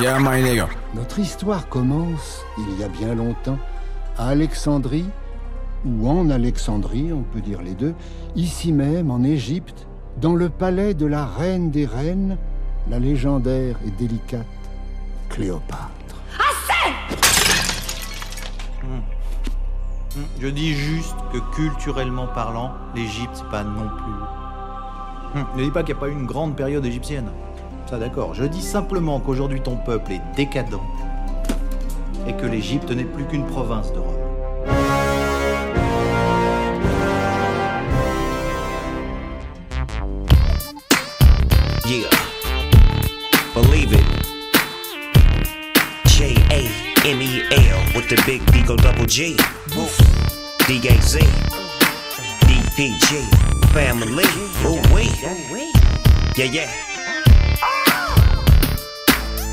Yeah, my nigga. Notre histoire commence il y a bien longtemps à Alexandrie, ou en Alexandrie, on peut dire les deux, ici même en Égypte, dans le palais de la reine des reines, la légendaire et délicate Cléopâtre. Je dis juste que culturellement parlant, l'Égypte, c'est pas non plus. Hum, Ne dis pas qu'il n'y a pas eu une grande période égyptienne. Ça d'accord. Je dis simplement qu'aujourd'hui ton peuple est décadent et que l'Égypte n'est plus qu'une province de Rome. Yeah. Believe it. J A M E L with the big Deagle double G. D A Z. D P G. Family. Ooh wee. Yeah, yeah.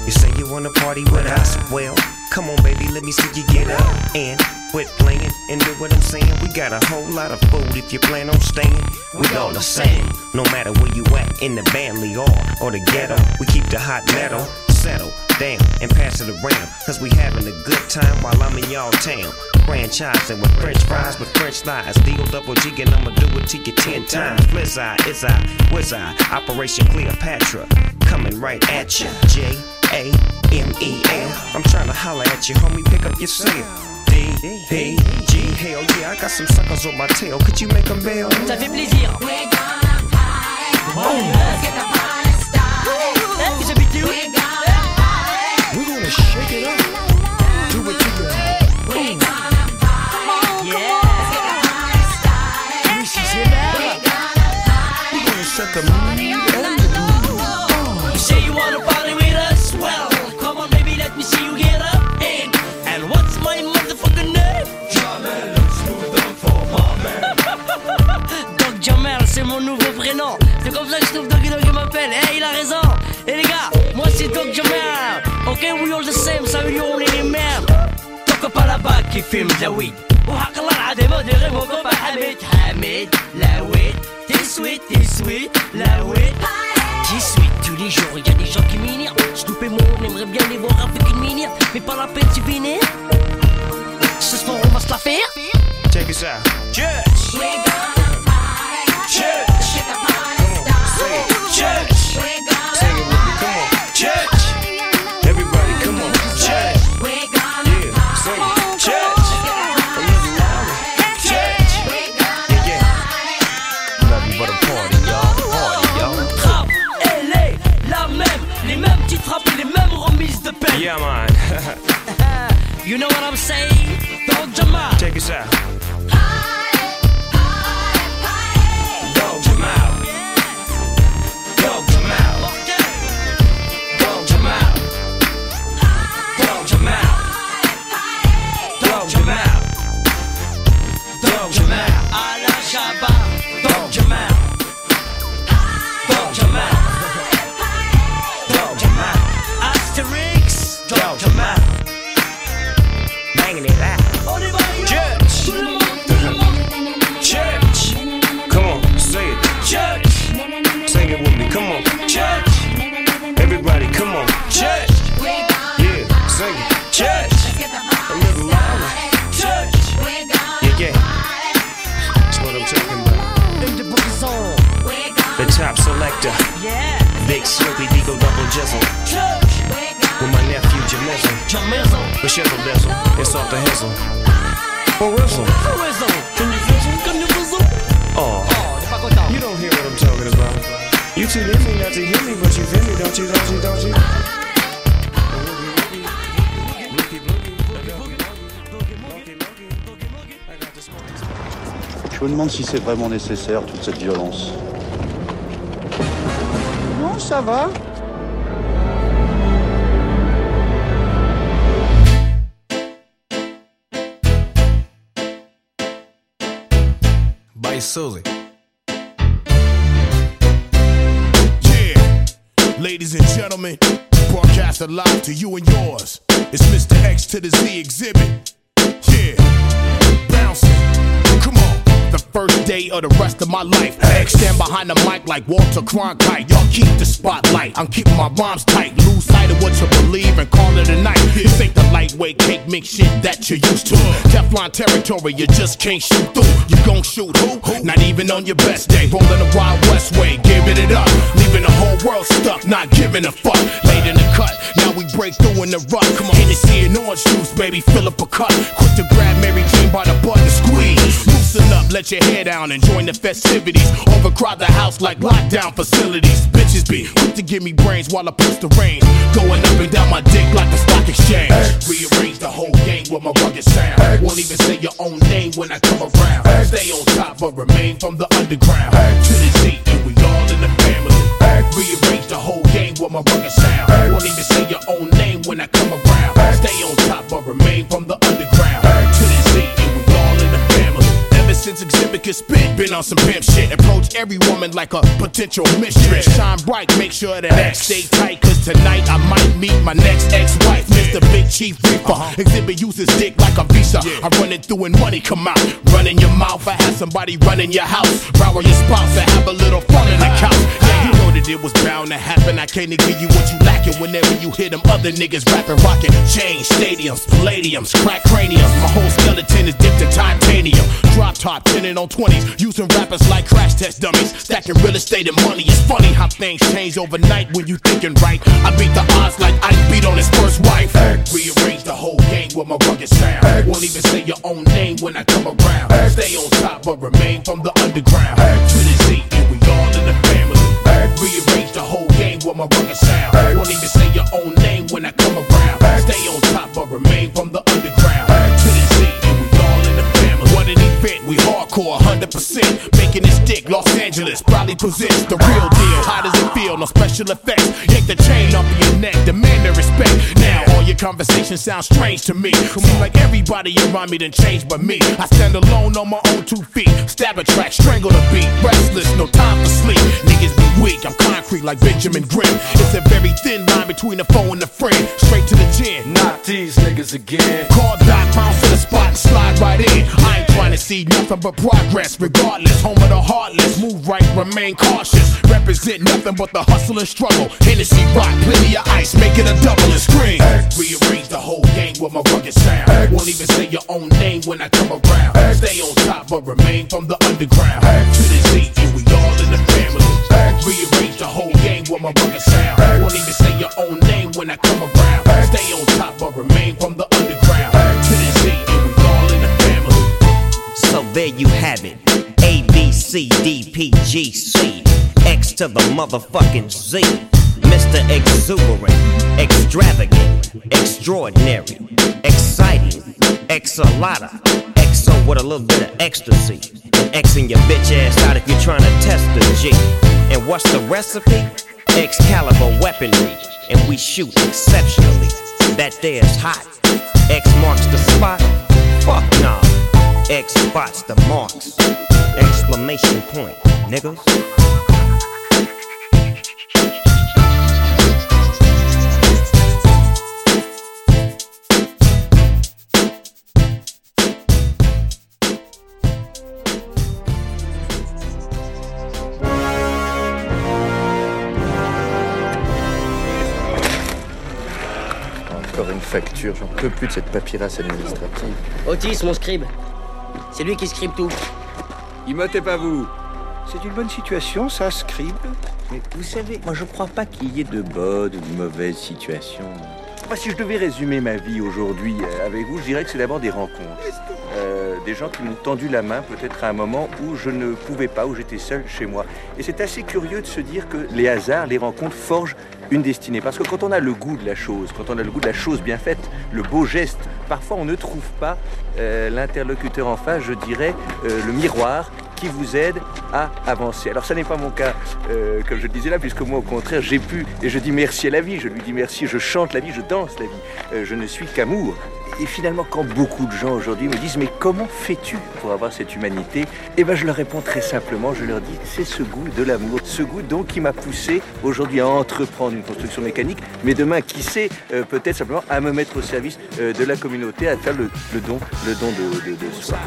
You say you wanna party with us? Well, come on, baby, let me see you get up and quit playing and do what I'm saying. We got a whole lot of food if you plan on staying. We all the same, no matter where you at in the Bentley or or the ghetto. We keep the hot metal settle down and pass it around. Cause we having a good time while I'm in y'all town. Franchising with French fries with French fries. Deal double G and I'ma do it to you ten times. Blizz eye, is I, whiz I, Operation Cleopatra. Coming right at ya. J A M E L. I'm trying to holler at you, homie. Pick up your cell. D P G. Hell yeah, I got some suckers on my tail. Could you make them bail? Ça fait plaisir. Eh, J'habite où We're gonna shake it up. Do it to the Yeah. Lucie Gébert. We're gonna set the mood and Jamel. Ok, we all the same, ça veut dire on est les mêmes. Toque pas là-bas qui filme de la weed. وحق الله العظيم وديري موقف حميد حميد لا ويد t'es sweet, t'es sweet, la weed. J'y suis tous les jours, y a des gens qui m'ignorent. Snoop et moi, on aimerait bien les voir avec une minière. Mais pas la peine, tu vénère. Ce soir, on va se la faire. Check us out. Church. Je me demande si c'est vraiment nécessaire toute cette violence. Non, ça va. By Sully. Ladies and gentlemen, broadcast live to you and yours. It's Mr. X to the Z Xzibit. Yeah, bouncing. Come on. The first day of the rest of my life. X stand behind the mic like Walter Cronkite. Y'all keep the spotlight. I'm keeping my rhymes tight. Lose sight of what you believe and lightweight cake mix shit that you're used to. Teflon territory, you just can't shoot through. You gon' shoot who? Not even on your best day. Rolling the Wild West way, giving it up. Leaving the whole world stuck, not giving a fuck. Late in the cut, now we break through in the rut. Come on, Hennessy and orange juice, baby, fill up a cup. Quick to grab Mary Jane by the butt and squeeze. Loosen up, let your hair down and join the festivities. Overcrowd the house like lockdown facilities. Bitches be quick to give me brains while I push the reins. Going up and down my dick like a stock exchange. Rearrange the whole game with my rugged sound. Won't even say your own name when I come around. Stay on top but remain from the underground. To the Z and we all in the family. Rearrange the whole game with my rugged sound. Won't even could spit, been on some pimp shit. Approach every woman like a potential mistress. Shine bright, make sure that X stay tight. Cause tonight I might meet my next ex-wife, Mr. Big Chief Reaper. Uh-huh. Xzibit uses dick like a visa. I run it through and money come out. Run in your mouth, I have somebody run in your house. Borrow your spouse and have a little fun in the ah. couch. You know that it was bound to happen. I can't give you what you lacking whenever you hear them other niggas rapping, rocking. chain stadiums, palladiums, crack craniums. My whole skeleton is dipped in titanium. Drop top, 10 and on 20s. Using rappers like crash test dummies. Stacking real estate and money. It's funny how things change overnight when you thinking right. I beat the odds like I beat on his first wife. Rearrange the whole game with my rugged sound. Won't even say your own name when I come around. Stay on top but remain from the underground. To the Z and we all in the family. Rearrange the whole game with my rugged sound. Won't even say your own name when I come around. Stay on top but remain from the underground. To the Z and we all in the family. What an event, we hardcore 100%. Making it stick, Los Angeles probably possess the real deal. How does it feel? No special effects. Yank the chain off of your neck, demand the respect. Your conversation sounds strange to me. Seem like everybody around me done changed but me. I stand alone on my own two feet. Stab a track, strangle the beat. Restless, no time for sleep. Niggas be weak, I'm concrete like Benjamin Grimm. It's a very thin line between a foe and a friend. Straight to the chin. Not these niggas again. Call Doc, bounce to the spot and slide right in. I ain't trying to see nothing but progress. Regardless, home of the heartless. Move right, remain cautious. Represent nothing but the hustle and struggle. Hennessy rock, plenty of ice, make it a double and scream. Rearrange the whole game with my rugged sound. Won't even say your own name when I come around. Stay on top but remain from the underground. To the Z and we all in the family. Rearrange the whole game with my rugged sound. Won't even say your own name when I come around. Stay on top but remain from the underground. To the Z and we all in the family. So there you have it. A B C D P G C X to the motherfucking Z. Mr. Exuberant, extravagant, extraordinary, exciting, exalata, exo with a little bit of ecstasy. Xing your bitch ass out if you're trying to test the G. And what's the recipe? Excalibur weaponry, and we shoot exceptionally. That there's hot. X marks the spot. Fuck nah. X spots the marks. Exclamation point, niggas. Encore une facture, j'en peux plus de cette paperasse administrative. Otis, mon scribe. C'est lui qui scribe tout. Imotez pas vous C'est une bonne situation, ça, scribe Mais vous savez, moi je crois pas qu'il y ait de bonnes ou de mauvaises situations. Moi, si je devais résumer ma vie aujourd'hui euh, avec vous, je dirais que c'est d'abord des rencontres. Euh, des gens qui m'ont tendu la main peut-être à un moment où je ne pouvais pas, où j'étais seul chez moi. Et c'est assez curieux de se dire que les hasards, les rencontres forgent une destinée. Parce que quand on a le goût de la chose, quand on a le goût de la chose bien faite, le beau geste, parfois on ne trouve pas euh, l'interlocuteur en face, je dirais, euh, le miroir qui vous aide à avancer. Alors ça n'est pas mon cas, euh, comme je le disais là, puisque moi au contraire j'ai pu, et je dis merci à la vie, je lui dis merci, je chante la vie, je danse la vie, Euh, je ne suis qu'amour. Et finalement, quand beaucoup de gens aujourd'hui me disent mais comment fais-tu pour avoir cette humanité? Eh ben je leur réponds très simplement, je leur dis c'est ce goût de l'amour, ce goût donc qui m'a poussé aujourd'hui à entreprendre une construction mécanique, mais demain qui sait euh, peut-être simplement à me mettre au service de la communauté, à faire le, le don, le don de, de, de soi.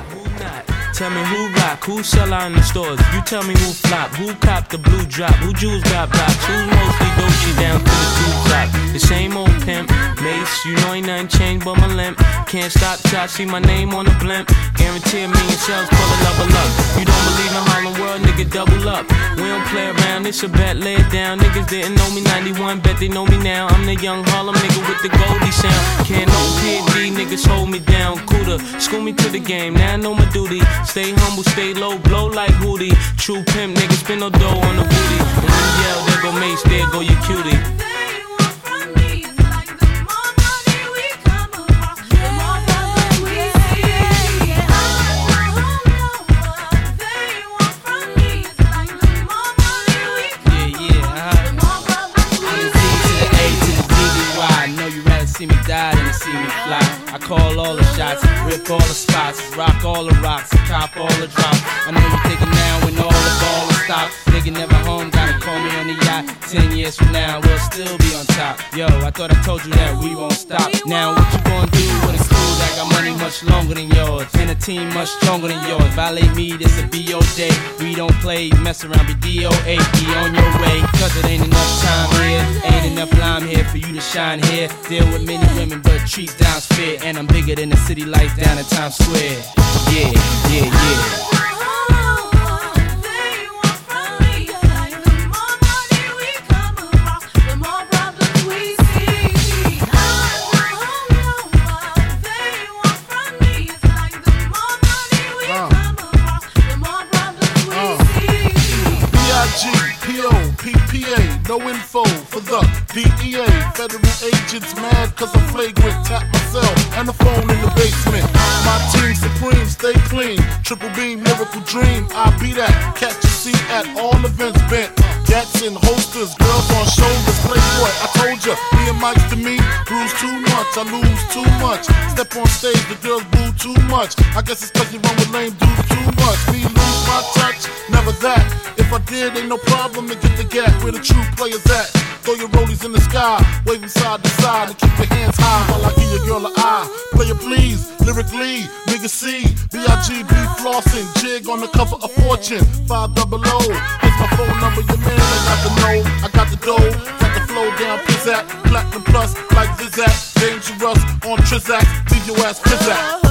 Tell me who rock, who sell out in the stores. You tell me who flop, who cop the blue drop, who jewels got blocks, who's mostly Dolce down to the two drop. The same old pimp, Mase, you know ain't nothing changed but my limp. Can't stop till I see my name on the blimp. Guarantee a million shells, pull a level up. You don't believe in Harlem World, nigga, double up. We don't play around, it's a bet, lay it down. Niggas didn't know me 91, bet they know me now. I'm the young Harlem nigga with the Goldie sound. Can't no PD, niggas hold me down. Cooler, school me to the game, now I know my duty. Stay humble, stay low, blow like Hootie. True pimp, niggas spin no dough on the booty. And when you yell, there go Mase, there go your cutie. Mess around, be DOA. Be on your way, cause it ain't enough time here. Ain't enough lime here for you to shine here. Deal with many women, but treat down's fair. And I'm bigger than the city lights down in Times Square. Yeah, yeah, yeah. I lose too much. Step on stage, the girls boo too much. I guess it's cause you run with lame dudes too much. Me lose my touch, never that. If I did, ain't no problem to get the gap where the true players at. Throw your rollies in the sky, them side to side, please, lyrically, nigga C, B-I-G-B flossing, jig on the cover of Fortune, 5 double O. Here's my phone number, your man, I got the know, I got the dough, got the flow down, pizzat, platinum plus, like Zizak, dangerous on Trizak, leave your ass pizzat.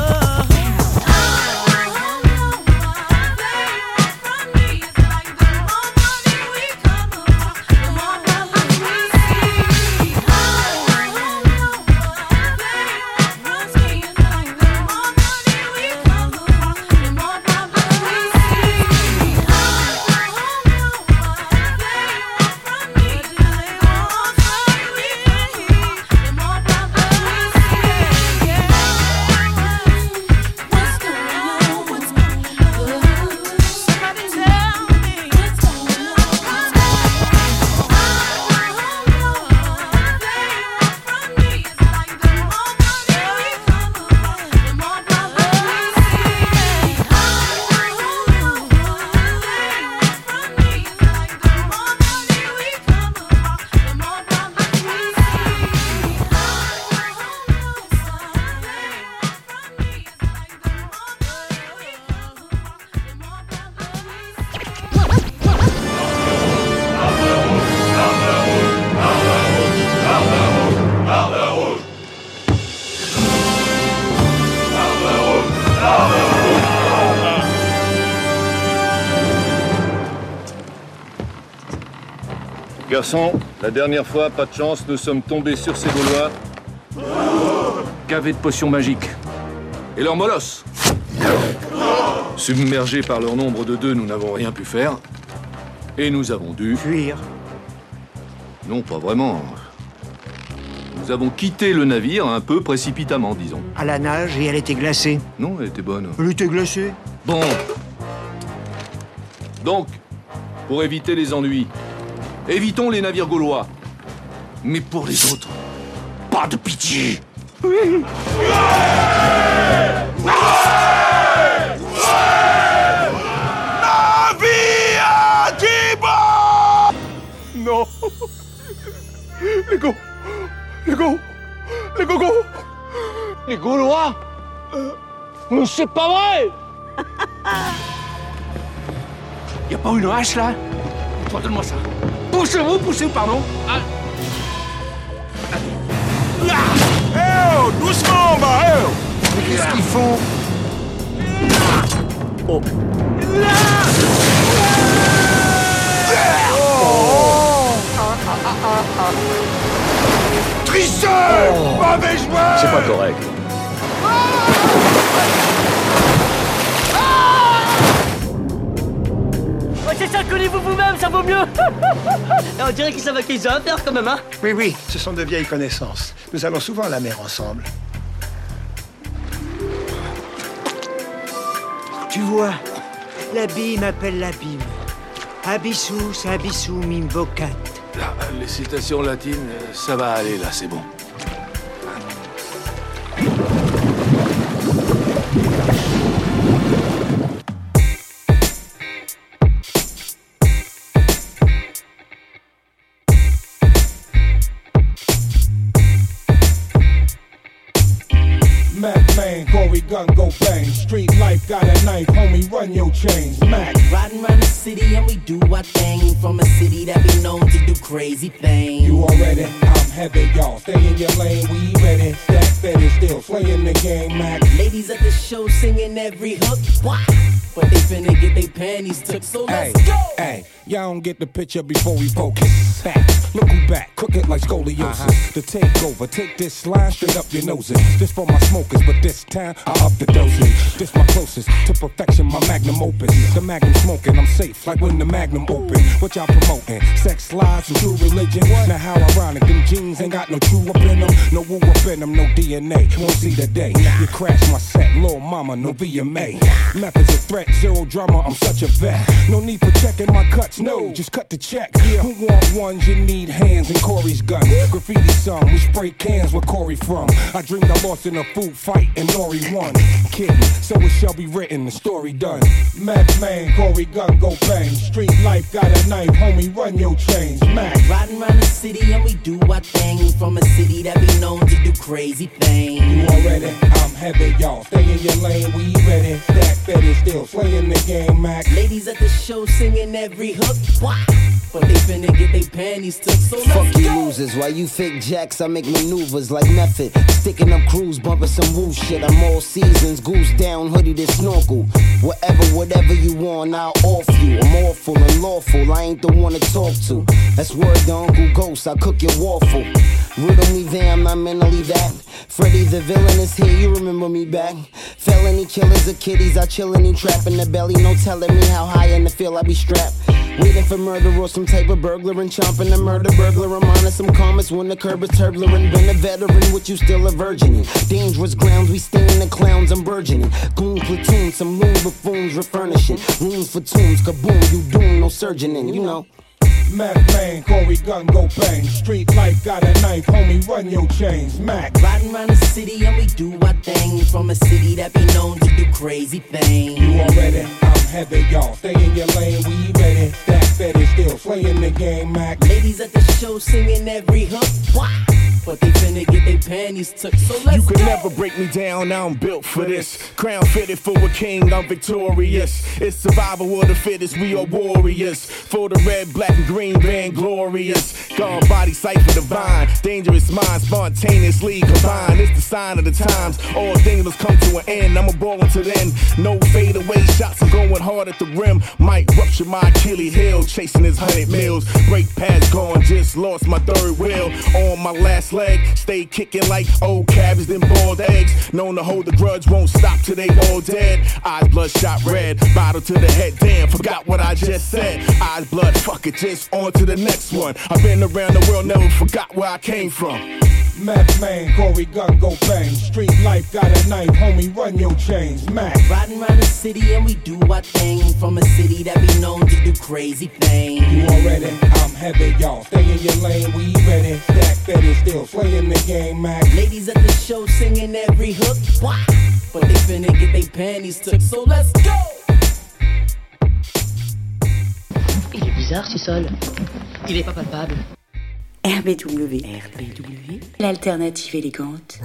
La dernière fois, pas de chance, nous sommes tombés sur ces Gaulois. Gavés de potions magiques. Et leur molosse. Submergés par leur nombre de deux, nous n'avons rien pu faire. Et nous avons dû... Fuir Non, pas vraiment. Nous avons quitté le navire un peu précipitamment, disons. À la nage et elle était glacée. Non, elle était bonne. Elle était glacée Bon. Donc, pour éviter les ennuis, évitons les navires gaulois. Mais pour les autres, pas de pitié. Oui. Non Les go Les go Les gogo Les Gaulois? Mais c'est pas vrai Y a pas une hache là? Toi, donne-moi ça. Poussez-vous, poussez-vous, pardon. Ah. Eh oh Doucement, bah eh oh Mais qu'est-ce qu'ils font? Oh. Tricheur Mauvais joueur C'est pas correct. Ouais, connaissez-vous vous-même, ça vaut mieux On dirait qu'ils savent à qui ils ont affaire quand même, hein Oui, oui, ce sont de vieilles connaissances. Nous allons souvent à la mer ensemble. Tu vois, l'abîme appelle l'abîme. Abyssus, abyssum imbocat. Là, les citations latines, ça va aller là, c'est bon. Man, Corey gun go bang. Street life got a knife, homie, run your chains. Mac. Riding around the city and we do our thing. From a city that be known to do crazy things. You already, I'm heavy, y'all. Stay in your lane, we ready. That fetish still playing the game, Mac. Ladies at the show singing every hook. Why? But they finna get their panties took, so let's Hey, go. hey, y'all don't get the picture before we focus. Facts, look who back, crooked like scoliosis. Uh-huh. The takeover, take this slide straight up your noses. This for my smokers, but this time I up the dosage. This my closest to perfection, my magnum opus. The magnum smoking, I'm safe like when the magnum open. What y'all promoting? Sex lies and true religion. What? Now how ironic, them jeans ain't got no true up in them, no woo up in them, no DNA. Won't see the day. You crash my set, little mama, no VMA. Methods of threat, zero drama, I'm such a vet. No need for checking my cuts, no, just cut the check. Yeah. Who want ones? You need hands and Corey's gun. Graffiti song, we spray cans where Corey from. I dreamed I lost in a food fight and Nori won. Kidding, so it shall be written, the story done. Mac man, Corey gun go bang. Street life got a knife, homie, run your chains. Mac. Riding around the city and we do our thing. From a city that be known to do crazy things. You already, I'm heavy, y'all. Stay in your lane, we ready. That fetish still playing the game, Mac. Ladies at the show singing every hook. Why? But they finna get their panties took, so Fuck you losers, why you fake jacks, I make maneuvers like method. Sticking up crews, bumping some woo shit. I'm all seasons, goose down, hoodie to snorkel. Whatever, whatever you want, I'll offer you. I'm awful and lawful, I ain't the one to talk to. That's word to Uncle Ghost, I cook your waffle. Riddle me there, I'm not mentally that. Freddy the villain is here, you remember me back. Felony killers of kitties, I chill in trap in the belly. No telling me how high in the field I be strapped. Waiting for murder or some type of burglar and chomping a murder burglar. I'm on some comments when the curb is turbulent. Been a veteran, with you still a virgin. in. Dangerous grounds, we stinging the clowns, I'm burgeoning. Goon platoon, some loon buffoons refurnishing. Rooms for tombs, kaboom, you doom, no surgeon in, you know. Mac man, Corey gun go bang. Street life got a knife, homie, run your chains. Mac. Riding around the city and we do our thing. From a city that be known to do crazy things. You already, I'm heavy, y'all. Stay in your lane, we ready. That fetish still playing the game, Mac. Ladies at the show singing every hook. Why? But they finna get their panties took, so let's You could go. never break me down, I'm built for this. Crown fitted for a king, I'm victorious. It's survival of the fittest, we are warriors. For the red, black, and green, van glorious. God body cipher divine, dangerous mind, spontaneously combined. It's the sign of the times. All things must come to an end. I'm a ball until then. No fade away shots, I'm going hard at the rim. Might rupture my Achilles heel, chasing his hundred mils. Brake pads gone, just lost my third wheel. On my last leg, stay kicking like old cabbage, then boiled eggs. Known to hold the grudge, won't stop till they all dead. Eyes bloodshot red, bottle to the head, damn, forgot what I just said. Eyes blood, fuck it, just on to the next one. I've been around the world, never forgot where I came from. Meth man, Corey gun go bang. Street life got a knife, homie, run your chains. Mac. Riding around the city and we do our thing. From a city that be known to do crazy things. You already, I'm heavy, y'all. Stay in your lane, we ready. Stack steady, still playing the game, Mac. Ladies at the show singing every hook. Wah! But they finna get their panties took, so let's go! Bizarre ce sol. Il est pas palpable. RBW. RBW. L'alternative élégante.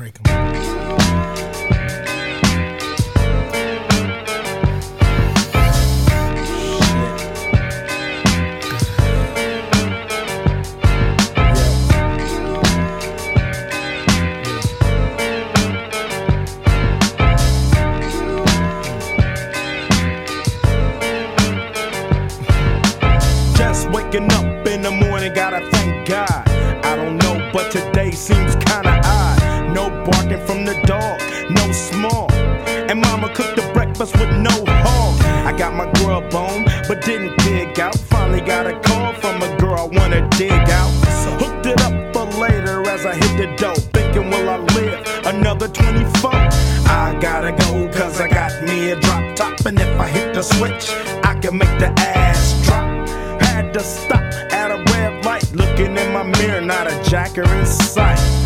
Barking from the dog, no small. And mama cooked the breakfast with no hog. I got my grub on, but didn't dig out. Finally got a call from a girl I wanna dig out. Hooked it up for later as I hit the dough. Thinking, will I live another 24? I gotta go, cause I got me a drop top. And if I hit the switch, I can make the ass drop. Had to stop at a red light, looking in my mirror, not a jacker in sight.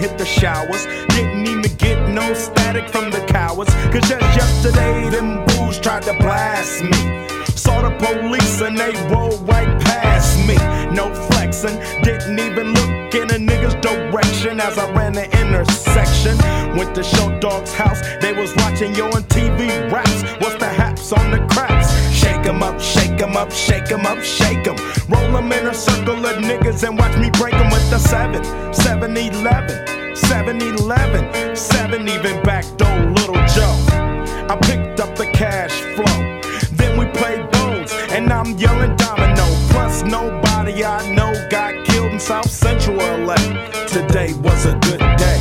hit the showers. Didn't even get no static from the cowards. Cause just yesterday, them bulls tried to blast me. Saw the police and they rolled right past me. No flexing, didn't even look in a nigga's direction as I ran the intersection. Went to Short Dog's house, they was watching yo on TV raps. What's the haps on the craps? Shake 'em up, shake 'em up, shake 'em up, shake 'em. Roll 'em in a circle of niggas and watch me break 'em with the 7, 7 11, 7 11, 7 even back door Little Joe. I picked up the cash flow. Then we played bones, and I'm yelling domino. Plus, nobody I know got killed in South Central LA. Today was a good day.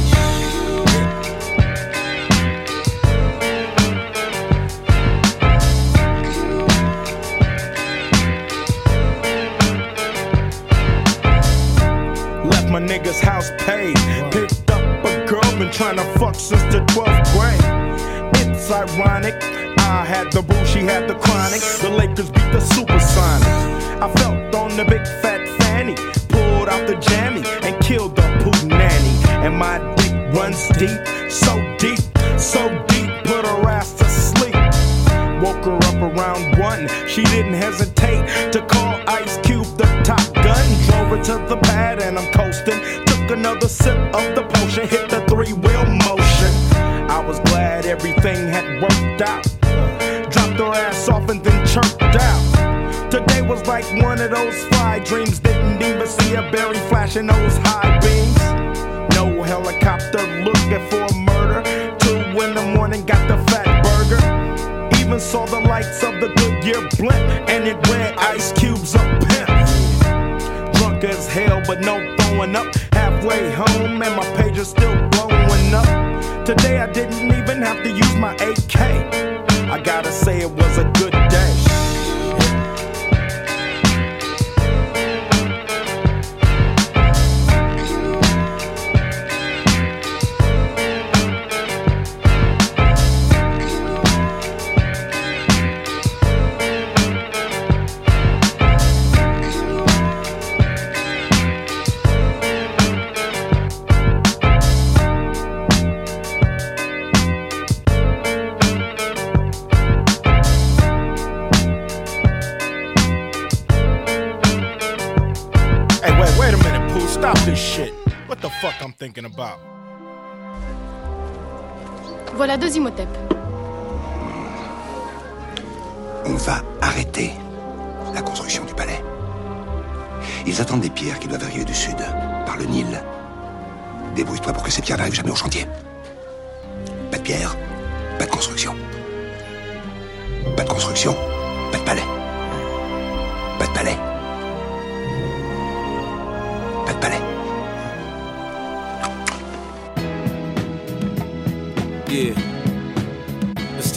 Nigga's house paid. Picked up a girl, been trying to fuck since the 12th grade. It's ironic. I had the boo, she had the chronic. The Lakers beat the Supersonics. I felt on the big fat fanny. Pulled out the jammy and killed the poo nanny. And my dick runs deep, so deep, so deep. Put her ass to sleep. Woke her up around one. She didn't hesitate to call Ice Cube the top gun. To the pad and I'm coasting. Took another sip of the potion, hit the three wheel motion. I was glad everything had worked out. Dropped her ass off and then chirped out. Today was like one of those fly dreams. Didn't even see a berry flashing those high beams. No helicopter looking for a murder. Two in the morning, got the Fatburger. Even saw the lights of the Goodyear blimp, and it read Ice Cube's a pimp. Drunk as hell, but no throwing up. Halfway home, and my page is still blowing up. Today I didn't even have to use my AK. I gotta say it was a good day. Thinking about? Voilà deux Imhotep. On va arrêter. la construction du palais. Ils attendent des pierres qui doivent arriver du sud, par le Nil. Débrouille-toi pour que ces pierres n'arrivent jamais au chantier. Pas de pierre, pas de construction. Pas de construction, pas de palais.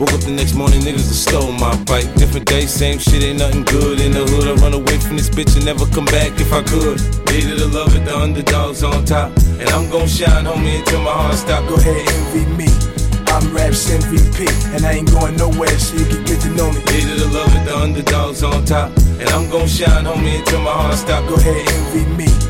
Woke up the next morning, niggas have stole my bike. Different day, same shit, ain't nothing good in the hood. I run away from this bitch and never come back if I could. Hated to love it, the underdogs on top. And I'm gon' shine, homie, until my heart stop. Go ahead, envy me. I'm Raps MVP, and I ain't going nowhere, so you can get to know me. Hated to love it, the underdogs on top. And I'm gon' shine, homie, until my heart stop. Go ahead, envy me.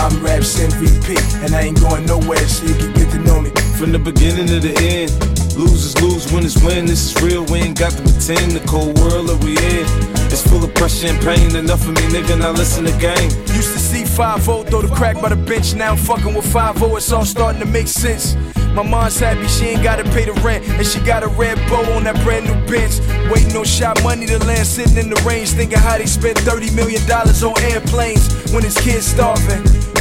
I'm Raps MVP, and I ain't going nowhere, so you can get to know me. From the beginning to the end, losers lose, winners win. This is real, we ain't got to pretend. The cold world that we in, it's full of pressure and pain. Enough of me, nigga, now listen to game. Used to see 5 0 throw the crack by the bench. Now I'm fucking with 5 0, it's all starting to make sense. My mom's happy she ain't gotta pay the rent, and she got a red bow on that brand new Benz. Waiting on shot money to land, sitting in the range, thinking how they spent $30 million on airplanes when his kids starving.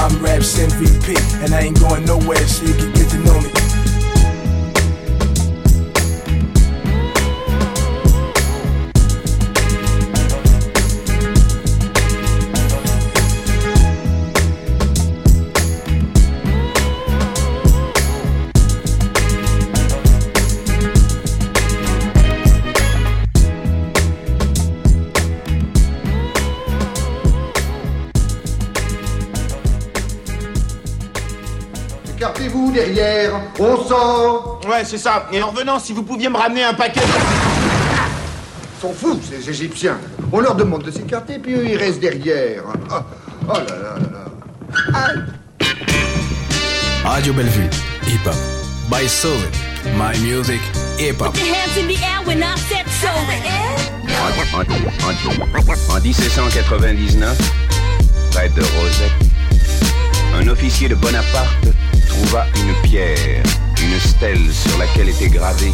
I'm Raps MVP, and I ain't going nowhere, so you can get to know me. Derrière, on sort Ouais, c'est ça. Et en revenant, si vous pouviez me ramener un paquet. Ils sont fous, ces Égyptiens. On leur demande de s'écarter, puis eux, ils restent derrière. Ah, Oh, là là là là. Radio Bellevue, hip hop. By Soul. My music, hip hop. Put your hands in the air when I said so. En, en- en- en 1799, près de Rosette, un officier de Bonaparte une pierre, une stèle sur laquelle était gravé